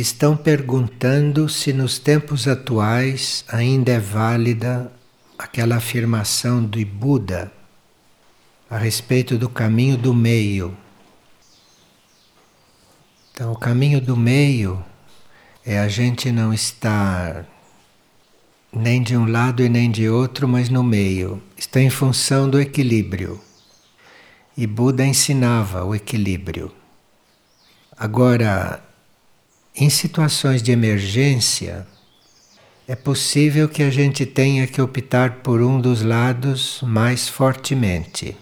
estão perguntando se nos tempos atuais ainda é válida aquela afirmação do Buda a respeito do caminho do meio. Então, o caminho do meio é a gente não estar nem de um lado e nem de outro, mas no meio. Está em função do equilíbrio. E Buda ensinava o equilíbrio. Agora, em situações de emergência, é possível que a gente tenha que optar por um dos lados mais fortemente.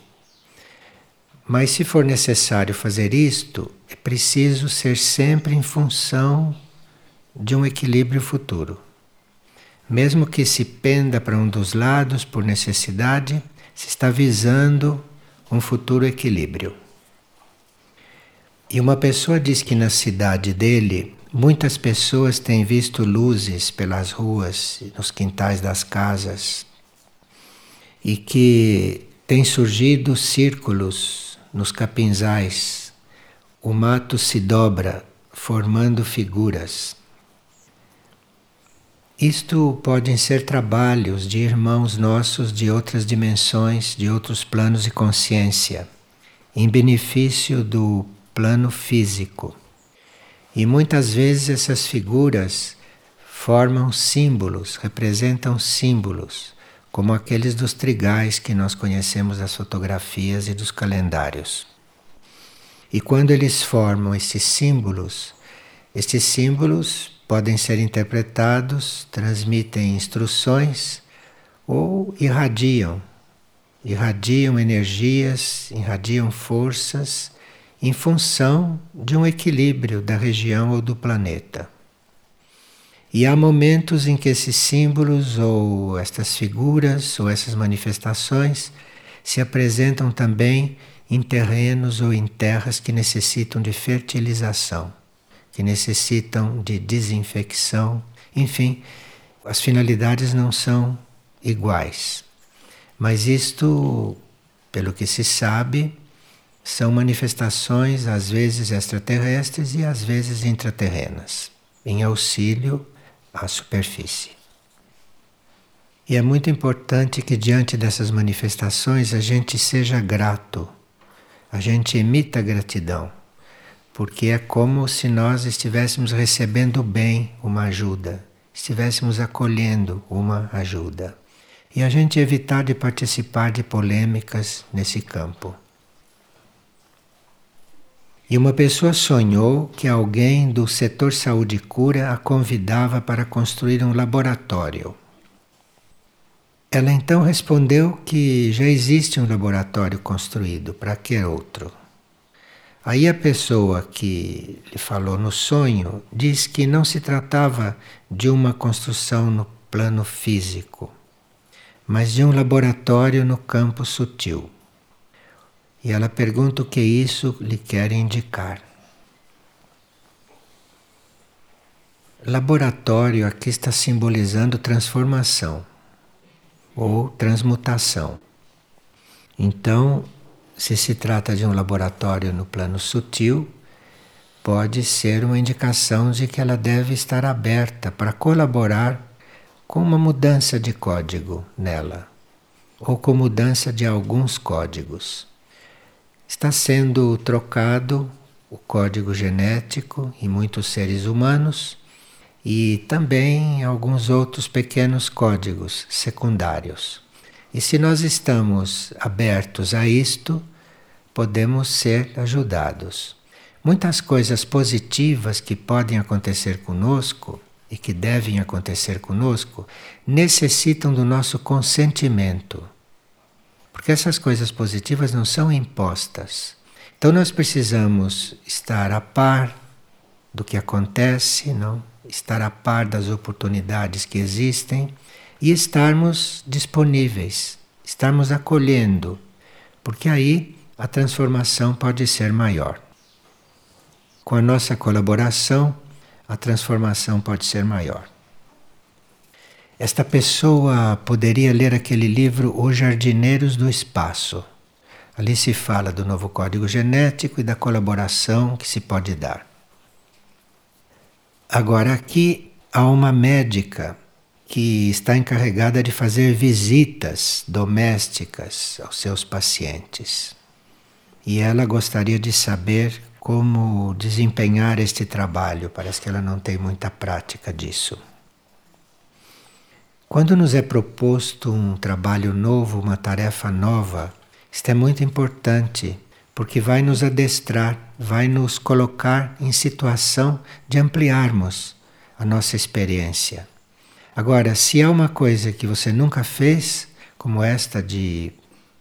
Mas se for necessário fazer isto, é preciso ser sempre em função de um equilíbrio futuro. Mesmo que se penda para um dos lados por necessidade, se está visando um futuro equilíbrio. E uma pessoa diz que na cidade dele Muitas pessoas têm visto luzes pelas ruas, nos quintais das casas, e que têm surgido círculos nos capinzais. O mato se dobra, formando figuras. Isto podem ser trabalhos de irmãos nossos de outras dimensões, de outros planos de consciência, em benefício do plano físico. E muitas vezes essas figuras formam símbolos, representam símbolos, como aqueles dos trigais que nós conhecemos das fotografias e dos calendários. E quando eles formam esses símbolos, estes símbolos podem ser interpretados, transmitem instruções ou irradiam, irradiam energias, irradiam forças em função de um equilíbrio da região ou do planeta. E há momentos em que esses símbolos ou estas figuras ou essas manifestações se apresentam também em terrenos ou em terras que necessitam de fertilização, que necessitam de desinfecção, enfim, as finalidades não são iguais. Mas isto, pelo que se sabe, são manifestações às vezes extraterrestres e às vezes intraterrenas, em auxílio à superfície. E é muito importante que diante dessas manifestações a gente seja grato, a gente emita gratidão, porque é como se nós estivéssemos recebendo bem uma ajuda, estivéssemos acolhendo uma ajuda. E a gente evitar de participar de polêmicas nesse campo. E uma pessoa sonhou que alguém do setor saúde cura a convidava para construir um laboratório. Ela então respondeu que já existe um laboratório construído, para que outro? Aí a pessoa que lhe falou no sonho diz que não se tratava de uma construção no plano físico, mas de um laboratório no campo sutil. E ela pergunta o que isso lhe quer indicar. Laboratório aqui está simbolizando transformação ou transmutação. Então, se se trata de um laboratório no plano sutil, pode ser uma indicação de que ela deve estar aberta para colaborar com uma mudança de código nela, ou com mudança de alguns códigos. Está sendo trocado o código genético em muitos seres humanos e também alguns outros pequenos códigos secundários. E se nós estamos abertos a isto, podemos ser ajudados. Muitas coisas positivas que podem acontecer conosco e que devem acontecer conosco necessitam do nosso consentimento. Porque essas coisas positivas não são impostas. Então nós precisamos estar a par do que acontece, não? Estar a par das oportunidades que existem e estarmos disponíveis, estarmos acolhendo, porque aí a transformação pode ser maior. Com a nossa colaboração, a transformação pode ser maior. Esta pessoa poderia ler aquele livro Os Jardineiros do Espaço. Ali se fala do novo código genético e da colaboração que se pode dar. Agora, aqui há uma médica que está encarregada de fazer visitas domésticas aos seus pacientes. E ela gostaria de saber como desempenhar este trabalho. Parece que ela não tem muita prática disso. Quando nos é proposto um trabalho novo, uma tarefa nova, isto é muito importante, porque vai nos adestrar, vai nos colocar em situação de ampliarmos a nossa experiência. Agora, se há uma coisa que você nunca fez, como esta de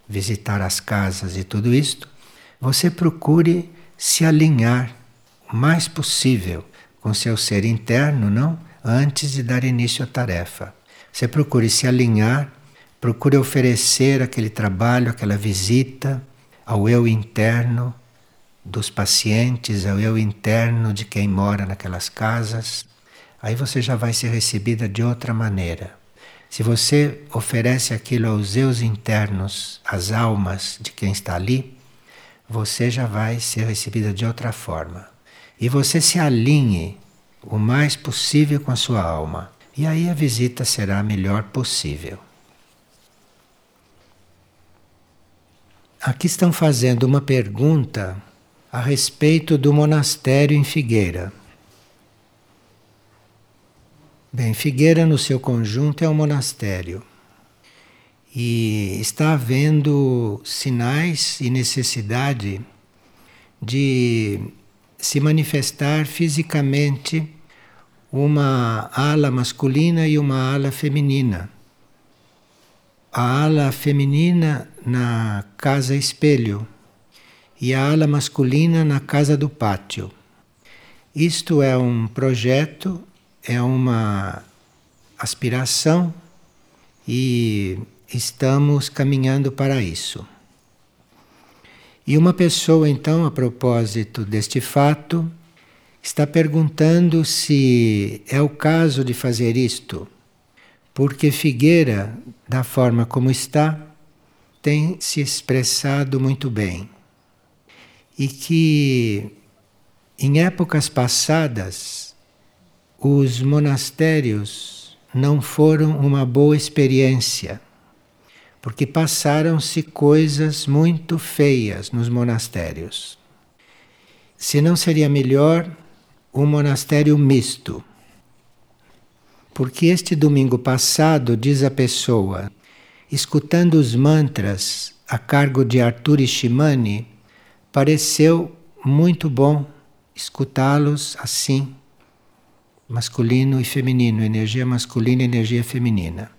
visitar as casas e tudo isto, você procure se alinhar o mais possível com seu ser interno, não? Antes de dar início à tarefa. Você procure se alinhar, procure oferecer aquele trabalho, aquela visita ao eu interno dos pacientes, ao eu interno de quem mora naquelas casas aí você já vai ser recebida de outra maneira. Se você oferece aquilo aos eus internos, às almas de quem está ali, você já vai ser recebida de outra forma. E você se alinhe o mais possível com a sua alma. E aí a visita será a melhor possível. Aqui estão fazendo uma pergunta a respeito do monastério em Figueira. Bem, Figueira no seu conjunto é um monastério. E está havendo sinais e necessidade de se manifestar fisicamente uma ala masculina e uma ala feminina. A ala feminina na casa espelho e a ala masculina na casa do pátio. Isto é um projeto é uma aspiração e estamos caminhando para isso. E uma pessoa, então, a propósito deste fato, está perguntando se é o caso de fazer isto, porque Figueira, da forma como está, tem se expressado muito bem. E que em épocas passadas os monastérios não foram uma boa experiência, porque passaram-se coisas muito feias nos monastérios. Se não seria melhor um monastério misto? Porque este domingo passado, diz a pessoa, escutando os mantras a cargo de Arthur Ishimani, pareceu muito bom escutá-los assim masculino e feminino, energia masculina e energia feminina.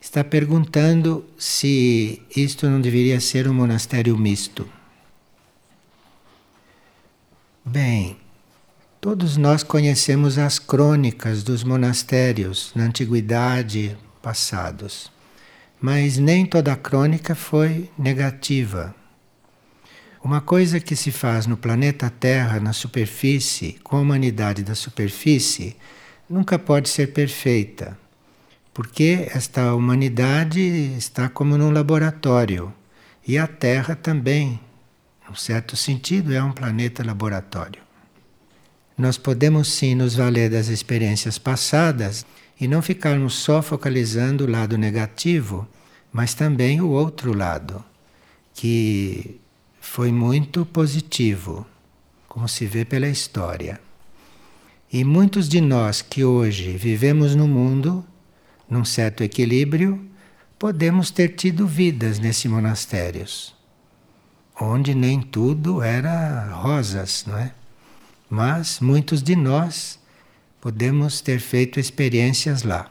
Está perguntando se isto não deveria ser um monastério misto. Bem, todos nós conhecemos as crônicas dos monastérios na antiguidade passados, mas nem toda crônica foi negativa. Uma coisa que se faz no planeta Terra, na superfície, com a humanidade da superfície, nunca pode ser perfeita, porque esta humanidade está como num laboratório e a Terra também, num certo sentido, é um planeta laboratório. Nós podemos sim nos valer das experiências passadas e não ficarmos só focalizando o lado negativo, mas também o outro lado, que foi muito positivo, como se vê pela história. E muitos de nós que hoje vivemos no mundo, num certo equilíbrio, podemos ter tido vidas nesses monastérios, onde nem tudo era rosas, não é? Mas muitos de nós podemos ter feito experiências lá.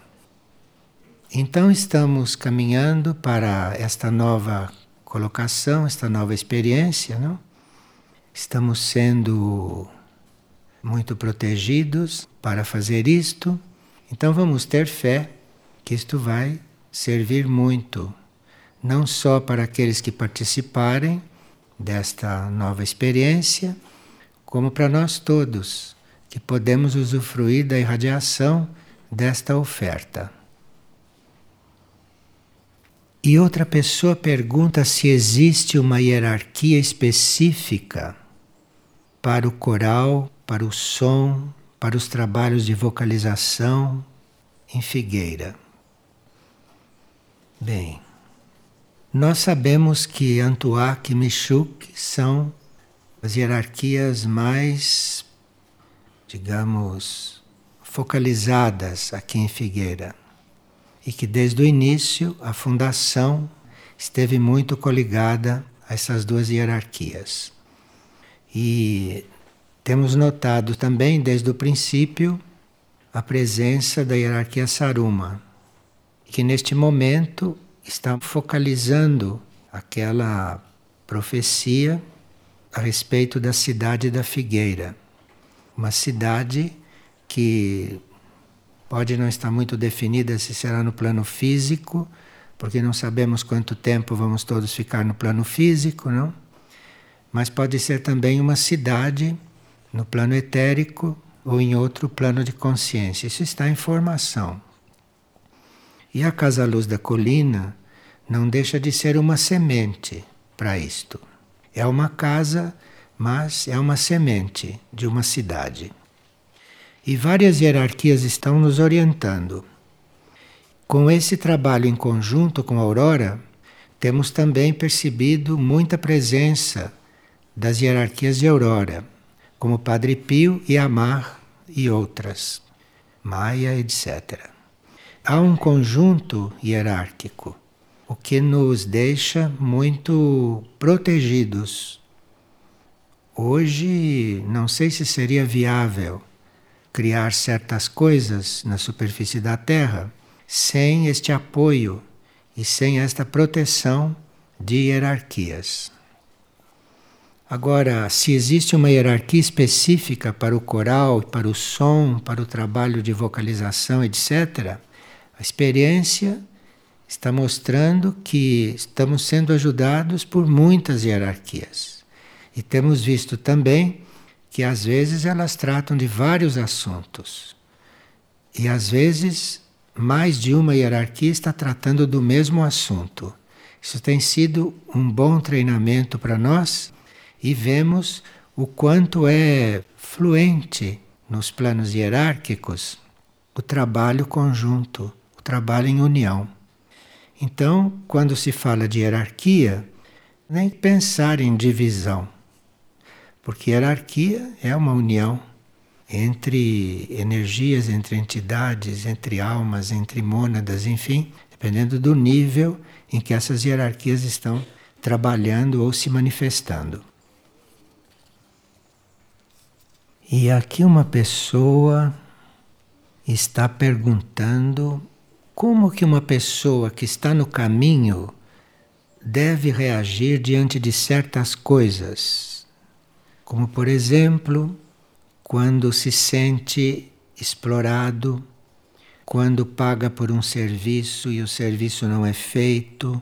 Então estamos caminhando para esta nova colocação, esta nova experiência, não? Estamos sendo muito protegidos para fazer isto. Então vamos ter fé que isto vai servir muito, não só para aqueles que participarem desta nova experiência, como para nós todos que podemos usufruir da irradiação desta oferta. E outra pessoa pergunta se existe uma hierarquia específica para o coral, para o som, para os trabalhos de vocalização em Figueira. Bem, nós sabemos que Antuak e Michuk são as hierarquias mais, digamos, focalizadas aqui em Figueira. E que desde o início a fundação esteve muito coligada a essas duas hierarquias. E temos notado também desde o princípio a presença da hierarquia Saruma, que neste momento está focalizando aquela profecia a respeito da cidade da Figueira. Uma cidade que pode não estar muito definida se será no plano físico, porque não sabemos quanto tempo vamos todos ficar no plano físico, não? Mas pode ser também uma cidade no plano etérico ou em outro plano de consciência. Isso está em formação. E a Casa Luz da Colina não deixa de ser uma semente para isto. É uma casa, mas é uma semente de uma cidade. E várias hierarquias estão nos orientando. Com esse trabalho em conjunto com a Aurora, temos também percebido muita presença das hierarquias de Aurora como Padre Pio e Amar e outras, Maia, etc. Há um conjunto hierárquico, o que nos deixa muito protegidos. Hoje, não sei se seria viável criar certas coisas na superfície da Terra sem este apoio e sem esta proteção de hierarquias. Agora, se existe uma hierarquia específica para o coral, para o som, para o trabalho de vocalização, etc., a experiência está mostrando que estamos sendo ajudados por muitas hierarquias. E temos visto também que às vezes elas tratam de vários assuntos. E às vezes mais de uma hierarquia está tratando do mesmo assunto. Isso tem sido um bom treinamento para nós e vemos o quanto é fluente nos planos hierárquicos o trabalho conjunto, o trabalho em união. Então, quando se fala de hierarquia, nem pensar em divisão, porque hierarquia é uma união entre energias, entre entidades, entre almas, entre mônadas, enfim, dependendo do nível em que essas hierarquias estão trabalhando ou se manifestando. E aqui uma pessoa está perguntando como que uma pessoa que está no caminho deve reagir diante de certas coisas. Como por exemplo, quando se sente explorado, quando paga por um serviço e o serviço não é feito,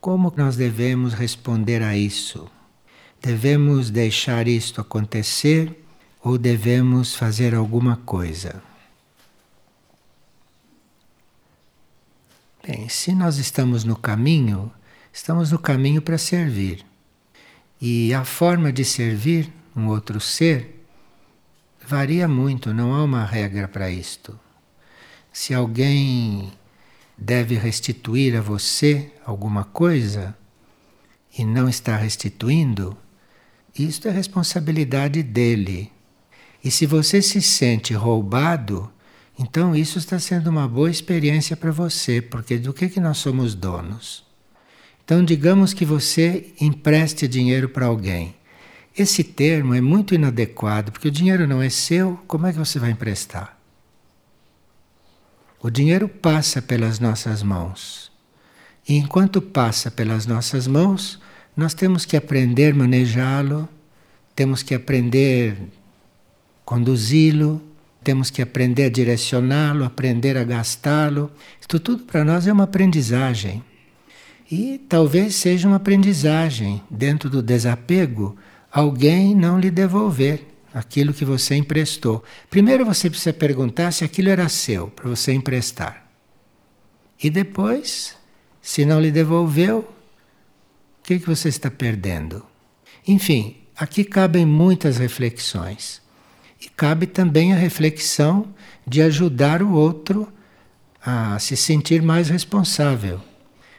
como nós devemos responder a isso? Devemos deixar isto acontecer ou devemos fazer alguma coisa? Bem, se nós estamos no caminho, estamos no caminho para servir. E a forma de servir um outro ser varia muito, não há uma regra para isto. Se alguém deve restituir a você alguma coisa e não está restituindo, isto é responsabilidade dele. E se você se sente roubado, então isso está sendo uma boa experiência para você, porque do que, que nós somos donos? Então, digamos que você empreste dinheiro para alguém. Esse termo é muito inadequado, porque o dinheiro não é seu, como é que você vai emprestar? O dinheiro passa pelas nossas mãos. E enquanto passa pelas nossas mãos, nós temos que aprender a manejá-lo, temos que aprender conduzi-lo, temos que aprender a direcioná-lo, aprender a gastá-lo. Isso tudo para nós é uma aprendizagem. E talvez seja uma aprendizagem dentro do desapego alguém não lhe devolver aquilo que você emprestou. Primeiro você precisa perguntar se aquilo era seu para você emprestar. E depois, se não lhe devolveu, o que, que você está perdendo? Enfim, aqui cabem muitas reflexões. E cabe também a reflexão de ajudar o outro a se sentir mais responsável.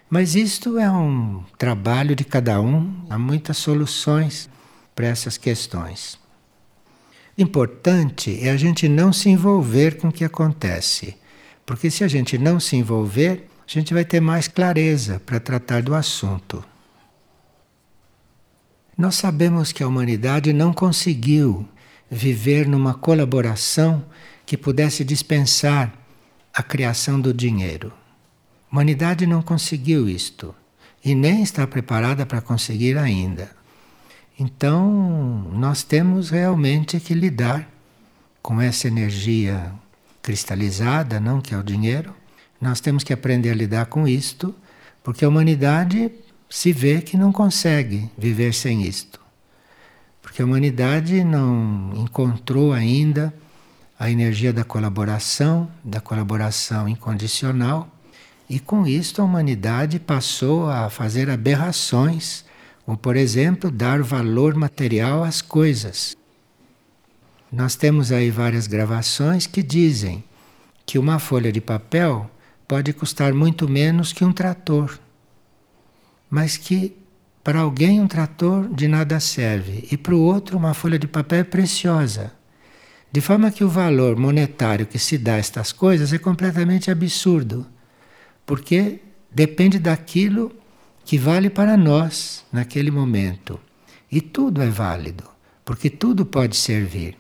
Mas isto é um trabalho de cada um, há muitas soluções para essas questões. Importante é a gente não se envolver com o que acontece, porque se a gente não se envolver, a gente vai ter mais clareza para tratar do assunto. Nós sabemos que a humanidade não conseguiu viver numa colaboração que pudesse dispensar a criação do dinheiro. A humanidade não conseguiu isto e nem está preparada para conseguir ainda. Então, nós temos realmente que lidar com essa energia cristalizada, não que é o dinheiro. Nós temos que aprender a lidar com isto, porque a humanidade se vê que não consegue viver sem isto. Porque a humanidade não encontrou ainda a energia da colaboração, da colaboração incondicional, e com isto a humanidade passou a fazer aberrações, como por exemplo, dar valor material às coisas. Nós temos aí várias gravações que dizem que uma folha de papel pode custar muito menos que um trator, mas que para alguém um trator de nada serve e para o outro uma folha de papel é preciosa. De forma que o valor monetário que se dá a estas coisas é completamente absurdo, porque depende daquilo que vale para nós naquele momento. E tudo é válido, porque tudo pode servir.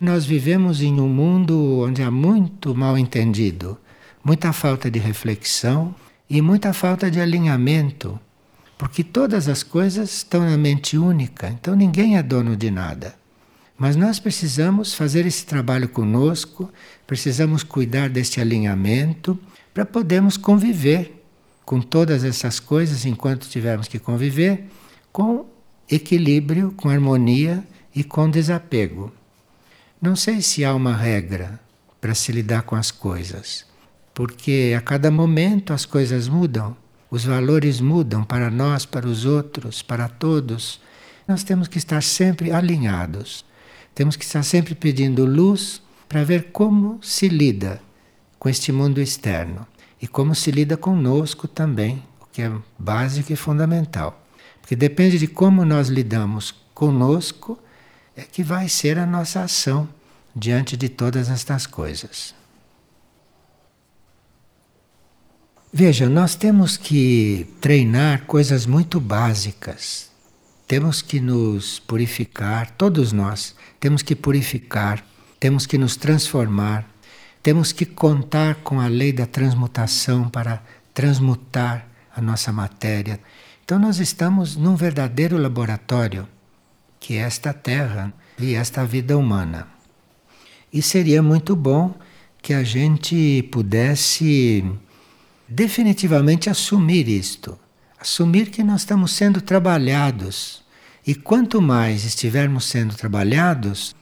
Nós vivemos em um mundo onde há muito mal entendido, muita falta de reflexão e muita falta de alinhamento, porque todas as coisas estão na mente única, então ninguém é dono de nada. Mas nós precisamos fazer esse trabalho conosco, precisamos cuidar deste alinhamento para podermos conviver com todas essas coisas enquanto tivermos que conviver com equilíbrio, com harmonia e com desapego. Não sei se há uma regra para se lidar com as coisas, porque a cada momento as coisas mudam, os valores mudam para nós, para os outros, para todos. Nós temos que estar sempre alinhados. Temos que estar sempre pedindo luz para ver como se lida com este mundo externo e como se lida conosco também, o que é básico e fundamental. Porque depende de como nós lidamos conosco, é que vai ser a nossa ação diante de todas estas coisas. Veja, nós temos que treinar coisas muito básicas temos que nos purificar, todos nós temos que purificar, temos que nos transformar, temos que contar com a lei da transmutação para transmutar a nossa matéria. Então, nós estamos num verdadeiro laboratório, que é esta Terra e esta vida humana. E seria muito bom que a gente pudesse definitivamente assumir isto assumir que nós estamos sendo trabalhados. E quanto mais estivermos sendo trabalhados,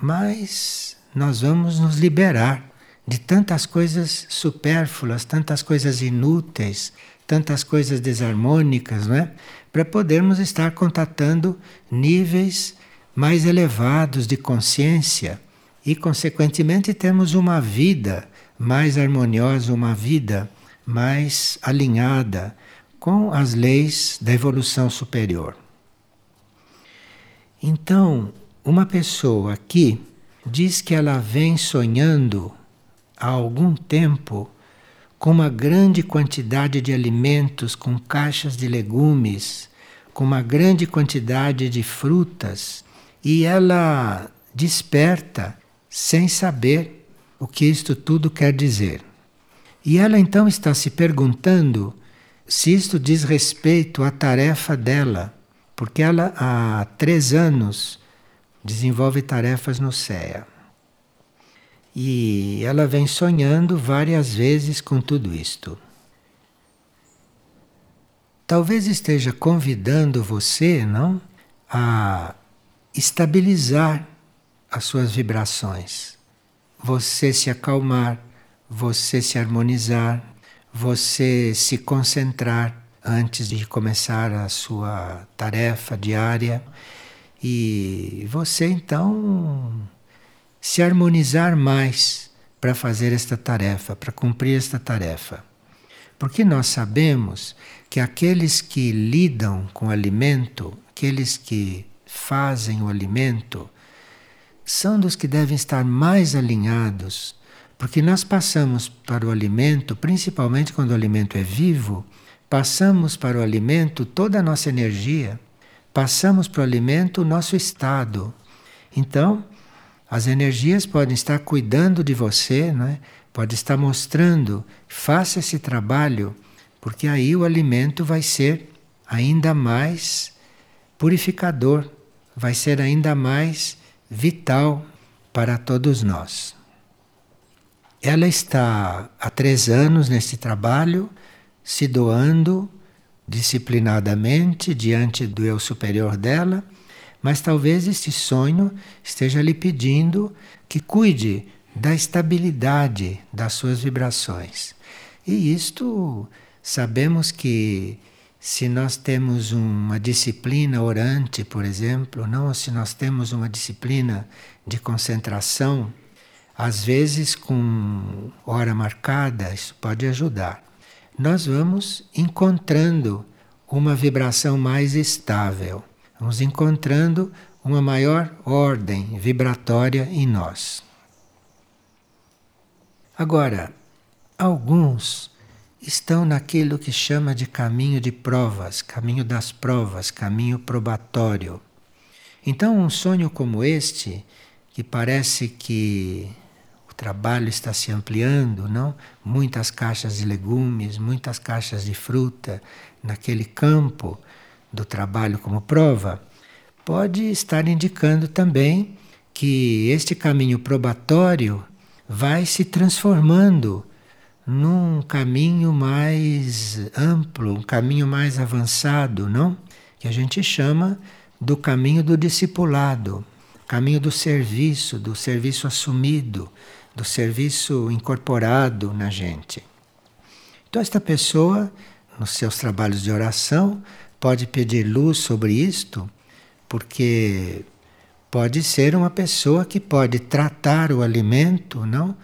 mais nós vamos nos liberar de tantas coisas supérfluas, tantas coisas inúteis, tantas coisas desarmônicas, não é? Para podermos estar contatando níveis mais elevados de consciência e, consequentemente, termos uma vida mais harmoniosa, uma vida mais alinhada, com as leis da evolução superior. Então, uma pessoa aqui diz que ela vem sonhando há algum tempo com uma grande quantidade de alimentos, com caixas de legumes, com uma grande quantidade de frutas, e ela desperta sem saber o que isto tudo quer dizer. E ela então está se perguntando se isto diz respeito à tarefa dela, porque ela há três anos desenvolve tarefas no CEA. E ela vem sonhando várias vezes com tudo isto. Talvez esteja convidando você, não, a estabilizar as suas vibrações. Você se acalmar, você se harmonizar, você se concentrar antes de começar a sua tarefa diária e você então se harmonizar mais para fazer esta tarefa, para cumprir esta tarefa. Porque nós sabemos que aqueles que lidam com o alimento, aqueles que fazem o alimento, são dos que devem estar mais alinhados, porque nós passamos para o alimento, principalmente quando o alimento é vivo, passamos para o alimento toda a nossa energia, passamos para o alimento o nosso estado. Então, as energias podem estar cuidando de você, né? pode estar mostrando, faça esse trabalho, porque aí o alimento vai ser ainda mais purificador, vai ser ainda mais vital para todos nós. Ela está há três anos nesse trabalho, se doando disciplinadamente diante do eu superior dela, mas talvez este sonho esteja lhe pedindo que cuide da estabilidade das suas vibrações. E isto sabemos que se nós temos uma disciplina orante, por exemplo, não, se nós temos uma disciplina de concentração, às vezes com hora marcada, isso pode ajudar. Nós vamos encontrando uma vibração mais estável, vamos encontrando uma maior ordem vibratória em nós. Agora, alguns estão naquilo que chama de caminho de provas, caminho das provas, caminho probatório. Então, um sonho como este, que parece que trabalho está se ampliando, não? Muitas caixas de legumes, muitas caixas de fruta naquele campo do trabalho como prova, pode estar indicando também que este caminho probatório vai se transformando num caminho mais amplo, um caminho mais avançado, não? Que a gente chama do caminho do discipulado, caminho do serviço, do serviço assumido, do serviço incorporado na gente. Então, esta pessoa, nos seus trabalhos de oração, pode pedir luz sobre isto, porque pode ser uma pessoa que pode tratar o alimento, não?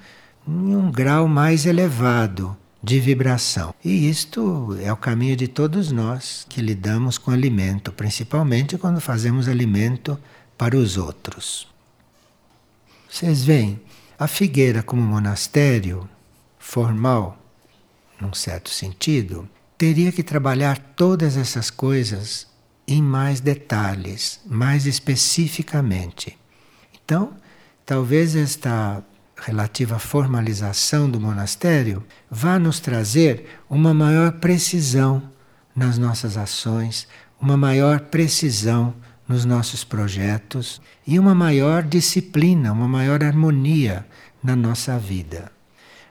em um grau mais elevado de vibração. E isto é o caminho de todos nós que lidamos com alimento, principalmente quando fazemos alimento para os outros. Vocês veem, a figueira como monastério formal, num certo sentido, teria que trabalhar todas essas coisas em mais detalhes, mais especificamente. Então, talvez esta relativa formalização do monastério, vá nos trazer uma maior precisão nas nossas ações, uma maior precisão nos nossos projetos e uma maior disciplina, uma maior harmonia na nossa vida.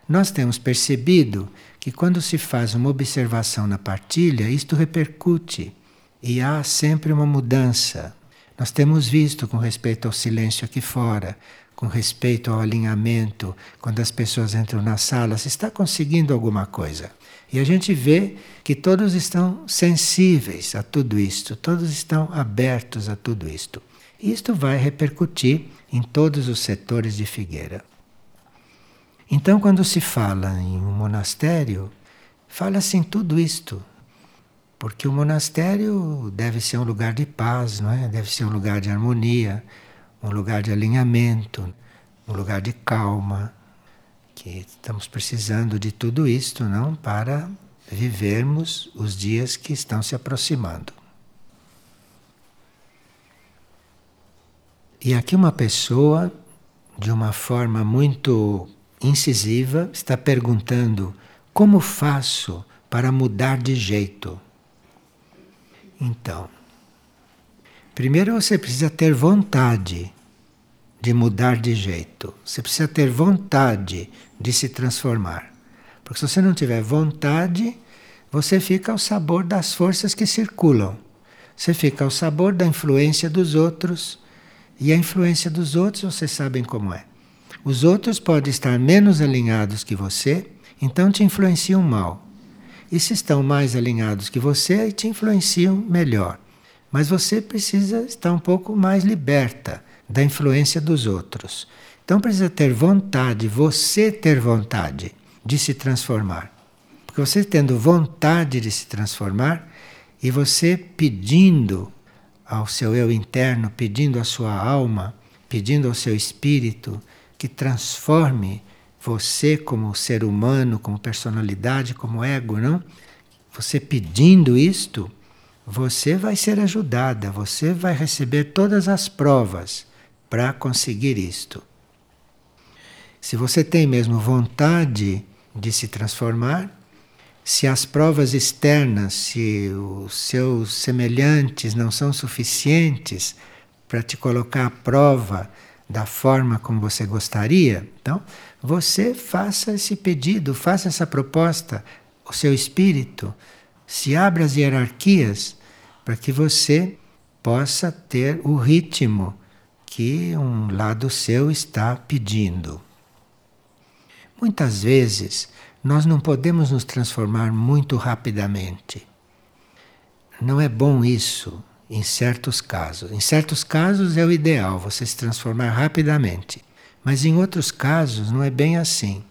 Nós temos percebido que quando se faz uma observação na partilha, isto repercute e há sempre uma mudança. Nós temos visto com respeito ao silêncio aqui fora, com respeito ao alinhamento, quando as pessoas entram na sala, se está conseguindo alguma coisa. E a gente vê que todos estão sensíveis a tudo isto, todos estão abertos a tudo isto. Isto vai repercutir em todos os setores de Figueira. Então, quando se fala em um monastério, fala-se em tudo isto. Porque o monastério deve ser um lugar de paz, não é? Deve ser um lugar de harmonia, um lugar de alinhamento, um lugar de calma, que estamos precisando de tudo isto, não, para vivermos os dias que estão se aproximando. E aqui uma pessoa, de uma forma muito incisiva, está perguntando: como faço para mudar de jeito? Então, Primeiro você precisa ter vontade de mudar de jeito. Você precisa ter vontade de se transformar. Porque se você não tiver vontade, você fica ao sabor das forças que circulam. Você fica ao sabor da influência dos outros. E a influência dos outros, vocês sabem como é. Os outros podem estar menos alinhados que você, então te influenciam mal. E se estão mais alinhados que você, te influenciam melhor. Mas você precisa estar um pouco mais liberta da influência dos outros. Então precisa ter vontade, você ter vontade de se transformar. Porque você tendo vontade de se transformar e você pedindo ao seu eu interno, pedindo à sua alma, pedindo ao seu espírito que transforme você como ser humano, como personalidade, como ego, não? Você pedindo isto, você vai ser ajudada, você vai receber todas as provas para conseguir isto. Se você tem mesmo vontade de se transformar, se as provas externas, se os seus semelhantes não são suficientes para te colocar à prova da forma como você gostaria, então você faça esse pedido, faça essa proposta, o seu espírito se abra às hierarquias para que você possa ter o ritmo que um lado seu está pedindo. Muitas vezes nós não podemos nos transformar muito rapidamente. Não é bom isso em certos casos. Em certos casos é o ideal você se transformar rapidamente. Mas em outros casos não é bem assim.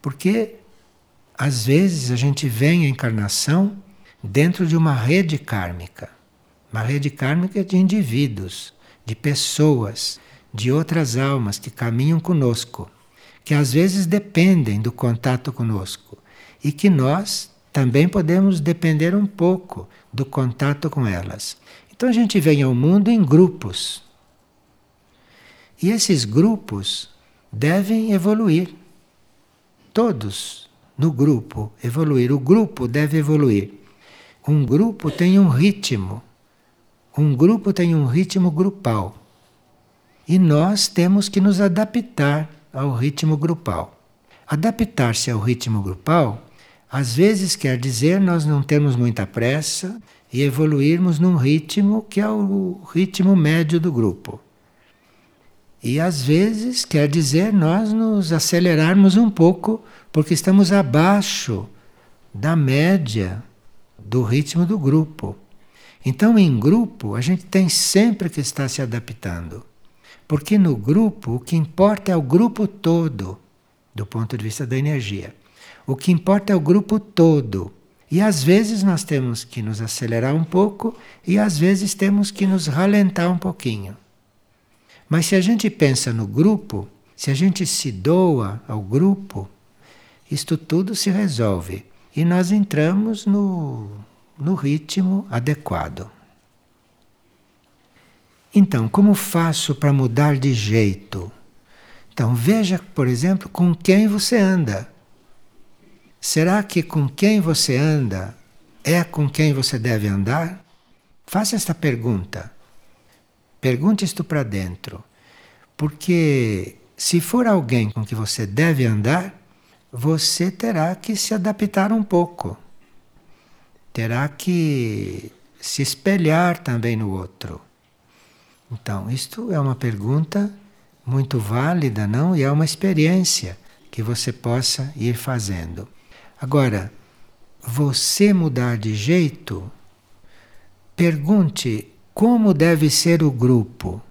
Porque às vezes a gente vem à encarnação dentro de uma rede kármica. Uma rede kármica de indivíduos, de pessoas, de outras almas que caminham conosco que às vezes dependem do contato conosco e que nós também podemos depender um pouco do contato com elas. Então a gente vem ao mundo em grupos. E esses grupos devem evoluir. Todos no grupo evoluir. O grupo deve evoluir. Um grupo tem um ritmo. Um grupo tem um ritmo grupal. E nós temos que nos adaptar ao ritmo grupal. Adaptar-se ao ritmo grupal, às vezes quer dizer nós não temos muita pressa e evoluirmos num ritmo que é o ritmo médio do grupo. E às vezes quer dizer nós nos acelerarmos um pouco, porque estamos abaixo da média do ritmo do grupo. Então, em grupo, a gente tem sempre que estar se adaptando. Porque no grupo o que importa é o grupo todo, do ponto de vista da energia. O que importa é o grupo todo. E às vezes nós temos que nos acelerar um pouco e às vezes temos que nos ralentar um pouquinho. Mas se a gente pensa no grupo, se a gente se doa ao grupo, isto tudo se resolve e nós entramos no, no ritmo adequado. Então, como faço para mudar de jeito? Então, veja, por exemplo, com quem você anda. Será que com quem você anda é com quem você deve andar? Faça esta pergunta. Pergunte isto para dentro. Porque se for alguém com que você deve andar, você terá que se adaptar um pouco. Terá que se espelhar também no outro. Então, isto é uma pergunta muito válida, não? E é uma experiência que você possa ir fazendo. Agora, você mudar de jeito, pergunte como deve ser o grupo.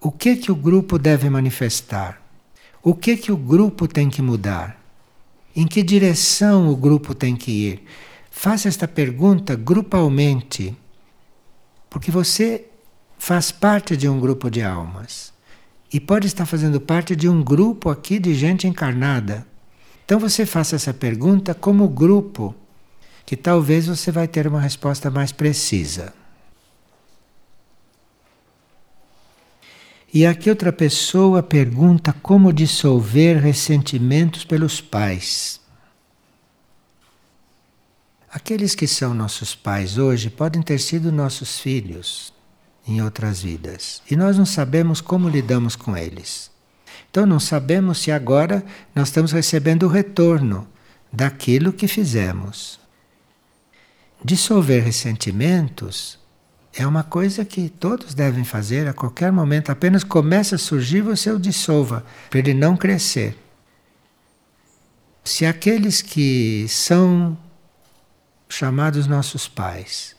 O que que o grupo deve manifestar? O que que o grupo tem que mudar? Em que direção o grupo tem que ir? Faça esta pergunta grupalmente, porque você faz parte de um grupo de almas e pode estar fazendo parte de um grupo aqui de gente encarnada. Então você faça essa pergunta como grupo, que talvez você vai ter uma resposta mais precisa. E aqui outra pessoa pergunta como dissolver ressentimentos pelos pais. Aqueles que são nossos pais hoje podem ter sido nossos filhos em outras vidas. E nós não sabemos como lidamos com eles. Então não sabemos se agora nós estamos recebendo o retorno daquilo que fizemos. Dissolver ressentimentos é uma coisa que todos devem fazer a qualquer momento. Apenas começa a surgir, você o dissolva, para ele não crescer. Se aqueles que são chamados nossos pais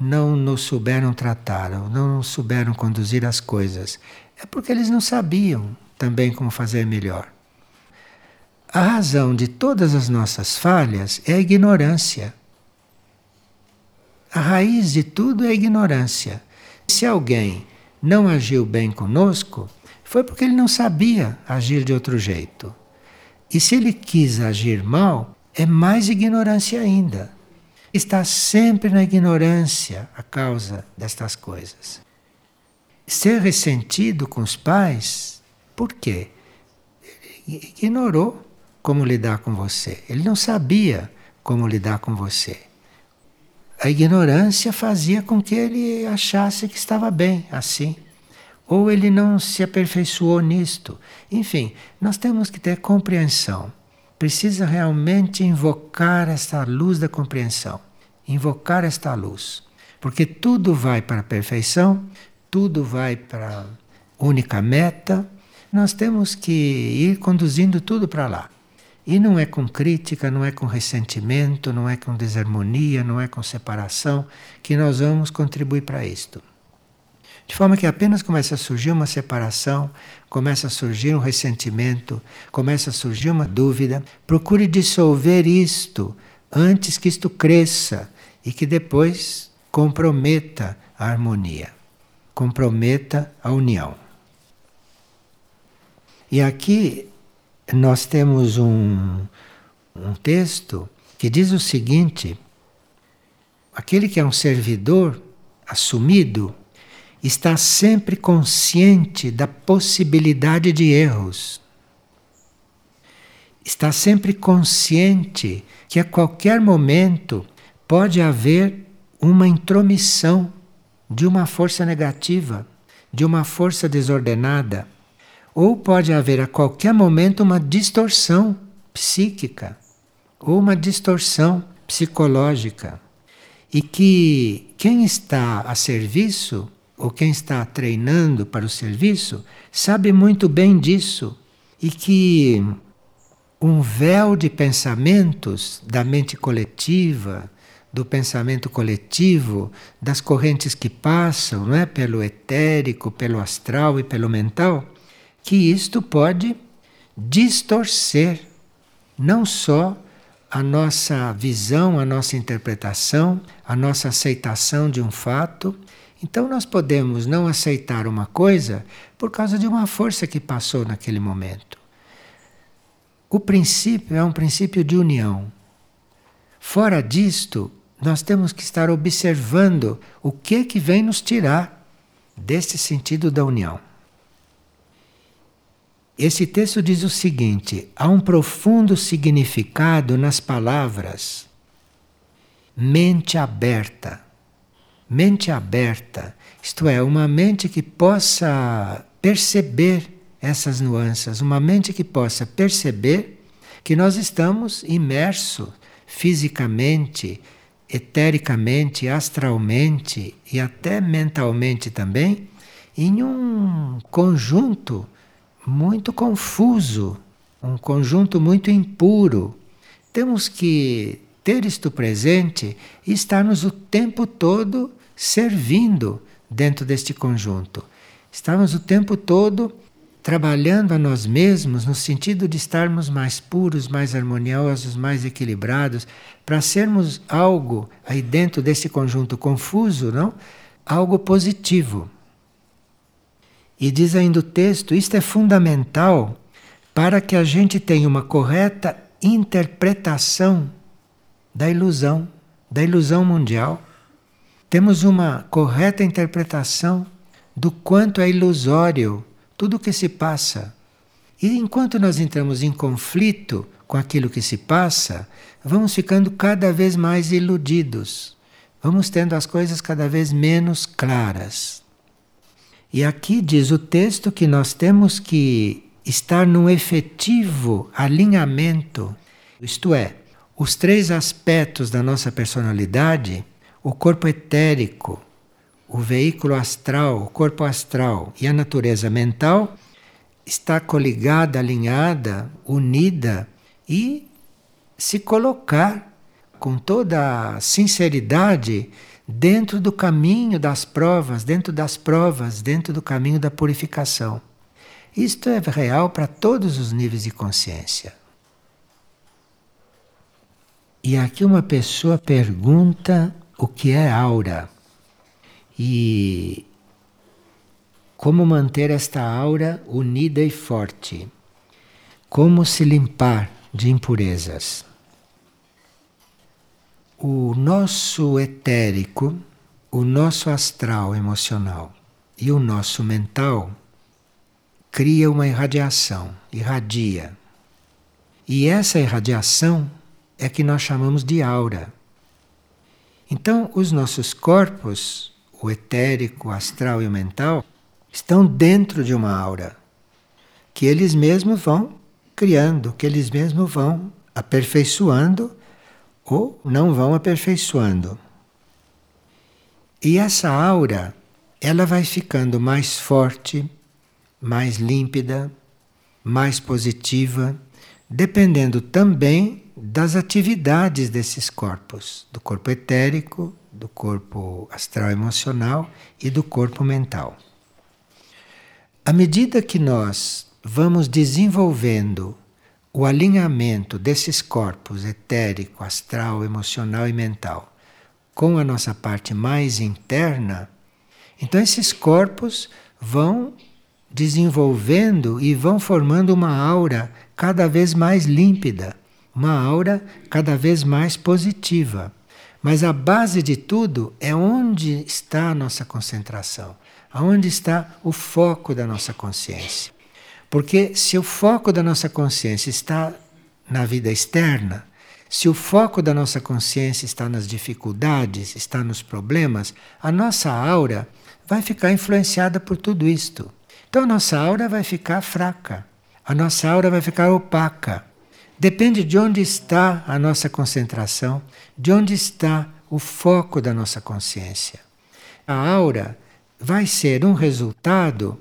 não nos souberam tratar, não souberam conduzir as coisas. É porque eles não sabiam também como fazer melhor. A razão de todas as nossas falhas é a ignorância. A raiz de tudo é a ignorância. Se alguém não agiu bem conosco, foi porque ele não sabia agir de outro jeito. E se ele quis agir mal, é mais ignorância ainda. Está sempre na ignorância a causa destas coisas. Ser ressentido com os pais, por quê? Ele ignorou como lidar com você. Ele não sabia como lidar com você. A ignorância fazia com que ele achasse que estava bem assim. Ou ele não se aperfeiçoou nisto. Enfim, nós temos que ter compreensão. Precisa realmente invocar esta luz da compreensão. Invocar esta luz. Porque tudo vai para a perfeição, tudo vai para a única meta. Nós temos que ir conduzindo tudo para lá. E não é com crítica, não é com ressentimento, não é com desarmonia, não é com separação que nós vamos contribuir para isto. De forma que apenas começa a surgir uma separação, começa a surgir um ressentimento, começa a surgir uma dúvida. Procure dissolver isto antes que isto cresça e que depois comprometa a harmonia, comprometa a união. E aqui nós temos um, um texto que diz o seguinte: aquele que é um servidor assumido está sempre consciente da possibilidade de erros. Está sempre consciente que a qualquer momento pode haver uma intromissão de uma força negativa, de uma força desordenada, ou pode haver a qualquer momento uma distorção psíquica ou uma distorção psicológica. E que quem está a serviço ou quem está treinando para o serviço sabe muito bem disso e que um véu de pensamentos da mente coletiva, do pensamento coletivo, das correntes que passam, não é, pelo etérico, pelo astral e pelo mental, que isto pode distorcer não só a nossa visão, a nossa interpretação, a nossa aceitação de um fato, então nós podemos não aceitar uma coisa por causa de uma força que passou naquele momento. O princípio é um princípio de união. Fora disto, nós temos que estar observando o que que vem nos tirar desse sentido da união. Esse texto diz o seguinte: há um profundo significado nas palavras. Mente aberta. Mente aberta, isto é, uma mente que possa perceber essas nuances, uma mente que possa perceber que nós estamos imersos fisicamente, etericamente, astralmente e até mentalmente também em um conjunto muito confuso, um conjunto muito impuro. Temos que ter isto presente e estarmos o tempo todo servindo dentro deste conjunto. Estamos o tempo todo trabalhando a nós mesmos no sentido de estarmos mais puros, mais harmoniosos, mais equilibrados, para sermos algo aí dentro desse conjunto confuso, não? Algo positivo. E diz ainda o texto, isto é fundamental para que a gente tenha uma correta interpretação da ilusão, da ilusão mundial. Temos uma correta interpretação do quanto é ilusório tudo o que se passa. E enquanto nós entramos em conflito com aquilo que se passa, vamos ficando cada vez mais iludidos. Vamos tendo as coisas cada vez menos claras. E aqui diz o texto que nós temos que estar num efetivo alinhamento, isto é, os três aspectos da nossa personalidade, o corpo etérico, o veículo astral, o corpo astral e a natureza mental, está coligada, alinhada, unida e se colocar com toda a sinceridade dentro do caminho das provas, dentro das provas, dentro do caminho da purificação. Isto é real para todos os níveis de consciência. E aqui uma pessoa pergunta o que é aura e como manter esta aura unida e forte. Como se limpar de impurezas. O nosso etérico, o nosso astral emocional e o nosso mental cria uma irradiação, irradia. E essa irradiação é que nós chamamos de aura. Então, os nossos corpos, o etérico, o astral e o mental, estão dentro de uma aura que eles mesmos vão criando, que eles mesmos vão aperfeiçoando ou não vão aperfeiçoando. E essa aura, ela vai ficando mais forte, mais límpida, mais positiva, dependendo também das atividades desses corpos, do corpo etérico, do corpo astral emocional e do corpo mental. À medida que nós vamos desenvolvendo o alinhamento desses corpos etérico, astral, emocional e mental com a nossa parte mais interna, então esses corpos vão desenvolvendo e vão formando uma aura cada vez mais límpida, uma aura cada vez mais positiva. Mas a base de tudo é onde está a nossa concentração, aonde está o foco da nossa consciência. Porque se o foco da nossa consciência está na vida externa, se o foco da nossa consciência está nas dificuldades, está nos problemas, a nossa aura vai ficar influenciada por tudo isto. Então a nossa aura vai ficar fraca, a nossa aura vai ficar opaca. Depende de onde está a nossa concentração, de onde está o foco da nossa consciência. A aura vai ser um resultado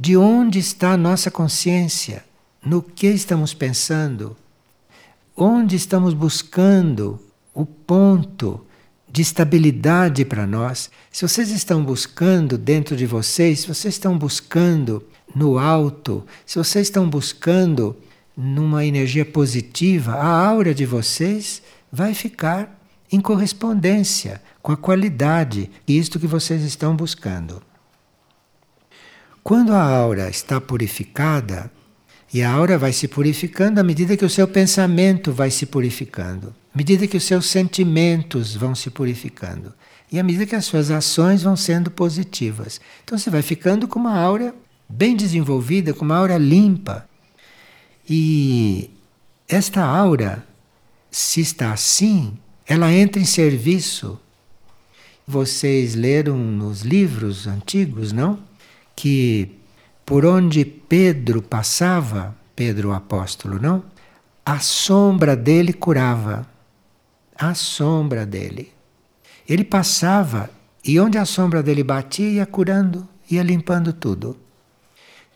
de onde está a nossa consciência, no que estamos pensando, onde estamos buscando o ponto de estabilidade para nós. Se vocês estão buscando dentro de vocês, se vocês estão buscando no alto, se vocês estão buscando numa energia positiva, a aura de vocês vai ficar em correspondência com a qualidade isto que vocês estão buscando. Quando a aura está purificada, e a aura vai se purificando à medida que o seu pensamento vai se purificando, à medida que os seus sentimentos vão se purificando e à medida que as suas ações vão sendo positivas. Então você vai ficando com uma aura bem desenvolvida, com uma aura limpa. E esta aura, se está assim, ela entra em serviço. Vocês leram nos livros antigos, não? Que por onde Pedro passava, Pedro o apóstolo, não? A sombra dele curava. A sombra dele. Ele passava e onde a sombra dele batia, ia curando, ia limpando tudo.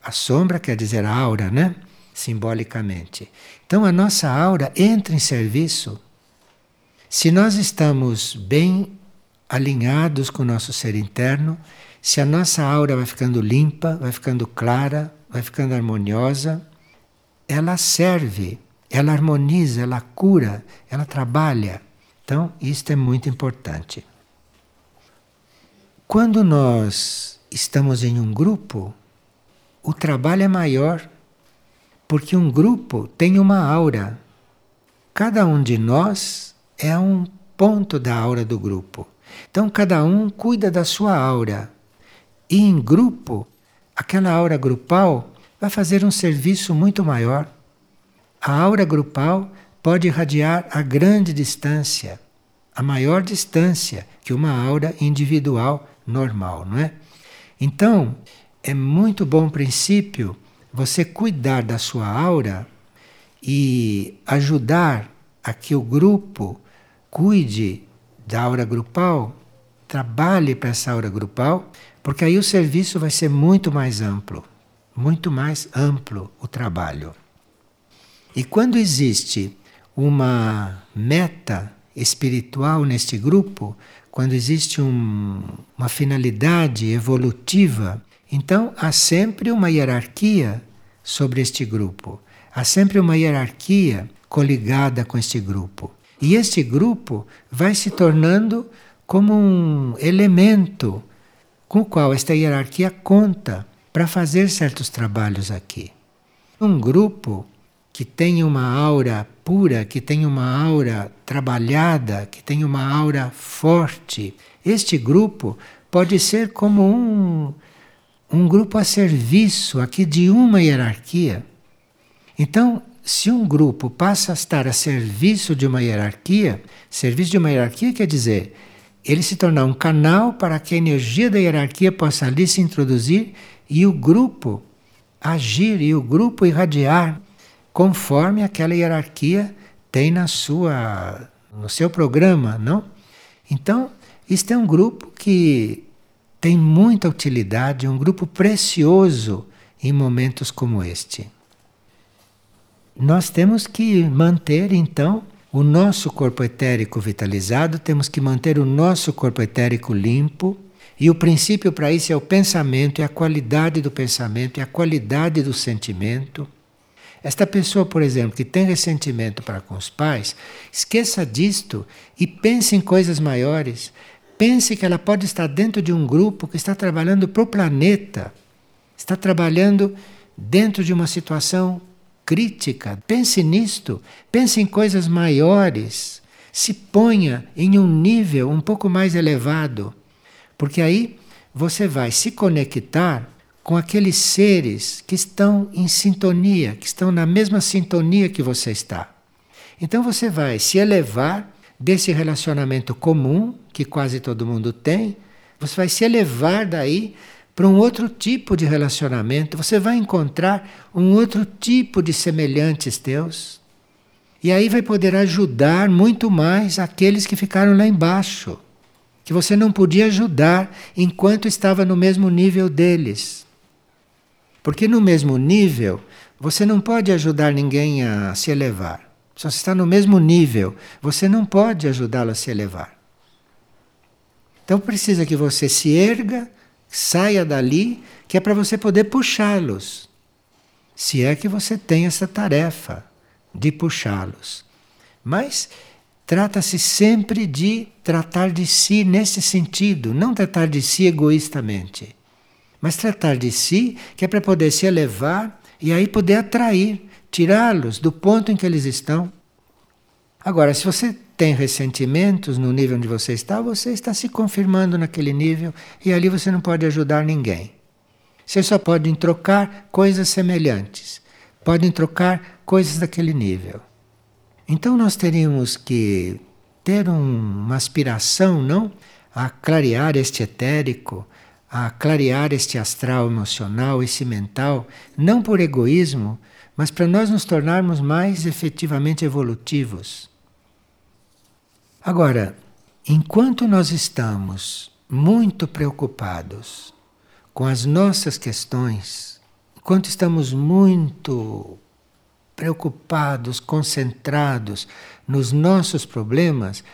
A sombra quer dizer a aura, né? Simbolicamente. Então a nossa aura entra em serviço. Se nós estamos bem alinhados com o nosso ser interno, se a nossa aura vai ficando limpa, vai ficando clara, vai ficando harmoniosa, ela serve, ela harmoniza, ela cura, ela trabalha. Então, isto é muito importante. Quando nós estamos em um grupo, o trabalho é maior, porque um grupo tem uma aura. Cada um de nós é um ponto da aura do grupo. Então, cada um cuida da sua aura. E em grupo, aquela aura grupal vai fazer um serviço muito maior. A aura grupal pode irradiar a grande distância, a maior distância que uma aura individual normal, não é? Então, é muito bom princípio você cuidar da sua aura e ajudar a que o grupo cuide da aura grupal, trabalhe para essa aura grupal, porque aí o serviço vai ser muito mais amplo, muito mais amplo o trabalho. E quando existe uma meta espiritual neste grupo, quando existe um, uma finalidade evolutiva, Então há sempre uma hierarquia sobre este grupo. Há sempre uma hierarquia coligada com este grupo. E este grupo vai se tornando como um elemento com o qual esta hierarquia conta para fazer certos trabalhos aqui. Um grupo que tem uma aura pura, que tem uma aura trabalhada, que tem uma aura forte, este grupo pode ser como um, um grupo a serviço aqui de uma hierarquia. Então, se um grupo passa a estar a serviço de uma hierarquia, serviço de uma hierarquia quer dizer ele se tornar um canal para que a energia da hierarquia possa ali se introduzir e o grupo agir e o grupo irradiar conforme aquela hierarquia tem na sua no seu programa, não? Então, isto é um grupo que tem muita utilidade, um grupo precioso em momentos como este. Nós temos que manter então o nosso corpo etérico vitalizado, temos que manter o nosso corpo etérico limpo, e o princípio para isso é o pensamento, é a qualidade do pensamento, é a qualidade do sentimento. Esta pessoa, por exemplo, que tem ressentimento para com os pais, esqueça disto e pense em coisas maiores. Pense que ela pode estar dentro de um grupo que está trabalhando para o planeta, está trabalhando dentro de uma situação crítica. Pense nisto, pense em coisas maiores. Se ponha em um nível um pouco mais elevado, porque aí você vai se conectar com aqueles seres que estão em sintonia, que estão na mesma sintonia que você está. Então você vai se elevar desse relacionamento comum que quase todo mundo tem, você vai se elevar daí para um outro tipo de relacionamento, você vai encontrar um outro tipo de semelhantes teus. E aí vai poder ajudar muito mais aqueles que ficaram lá embaixo, que você não podia ajudar enquanto estava no mesmo nível deles. Porque no mesmo nível, você não pode ajudar ninguém a se elevar. Se você está no mesmo nível, você não pode ajudá-lo a se elevar. Então precisa que você se erga saia dali, que é para você poder puxá-los. Se é que você tem essa tarefa de puxá-los. Mas trata-se sempre de tratar de si nesse sentido, não tratar de si egoístamente, mas tratar de si que é para poder se elevar e aí poder atrair, tirá-los do ponto em que eles estão. Agora, se você tem ressentimentos no nível onde você está, você está se confirmando naquele nível e ali você não pode ajudar ninguém. Você só pode trocar coisas semelhantes, podem trocar coisas daquele nível. Então nós teríamos que ter um, uma aspiração, não? A clarear este etérico, a clarear este astral emocional, esse mental, não por egoísmo, mas para nós nos tornarmos mais efetivamente evolutivos. Agora, enquanto nós estamos muito preocupados com as nossas questões, enquanto estamos muito preocupados, concentrados nos nossos problemas,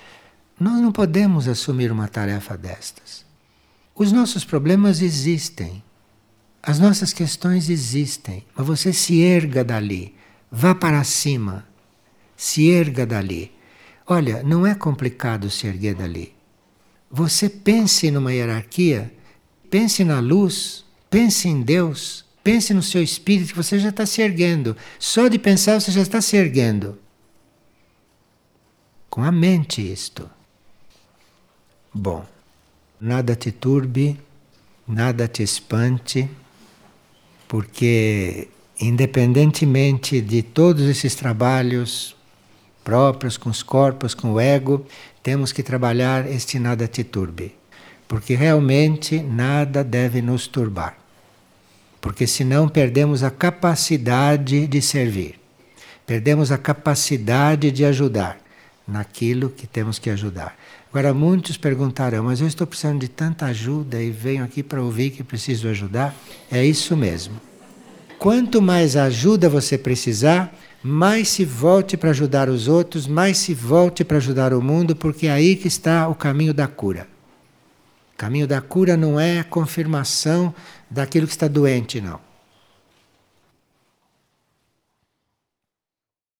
nós não podemos assumir uma tarefa destas. Os nossos problemas existem, as nossas questões existem, mas você se erga dali, vá para cima, se erga dali. Olha, não é complicado se erguer dali. Você pense numa hierarquia, pense na luz, pense em Deus, pense no seu espírito, que você já está se erguendo. Só de pensar você já está se erguendo. Com a mente isto. Bom, nada te turbe, nada te espante, porque independentemente de todos esses trabalhos próprios, com os corpos, com o ego, temos que trabalhar este nada te turbe. Porque realmente nada deve nos turbar. Porque senão perdemos a capacidade de servir. Perdemos a capacidade de ajudar naquilo que temos que ajudar. Agora, muitos perguntarão, mas eu estou precisando de tanta ajuda e venho aqui para ouvir que preciso ajudar. É isso mesmo. Quanto mais ajuda você precisar, mais se volte para ajudar os outros, mais se volte para ajudar o mundo, porque é aí que está o caminho da cura. caminho da cura não é a confirmação daquilo que está doente, não.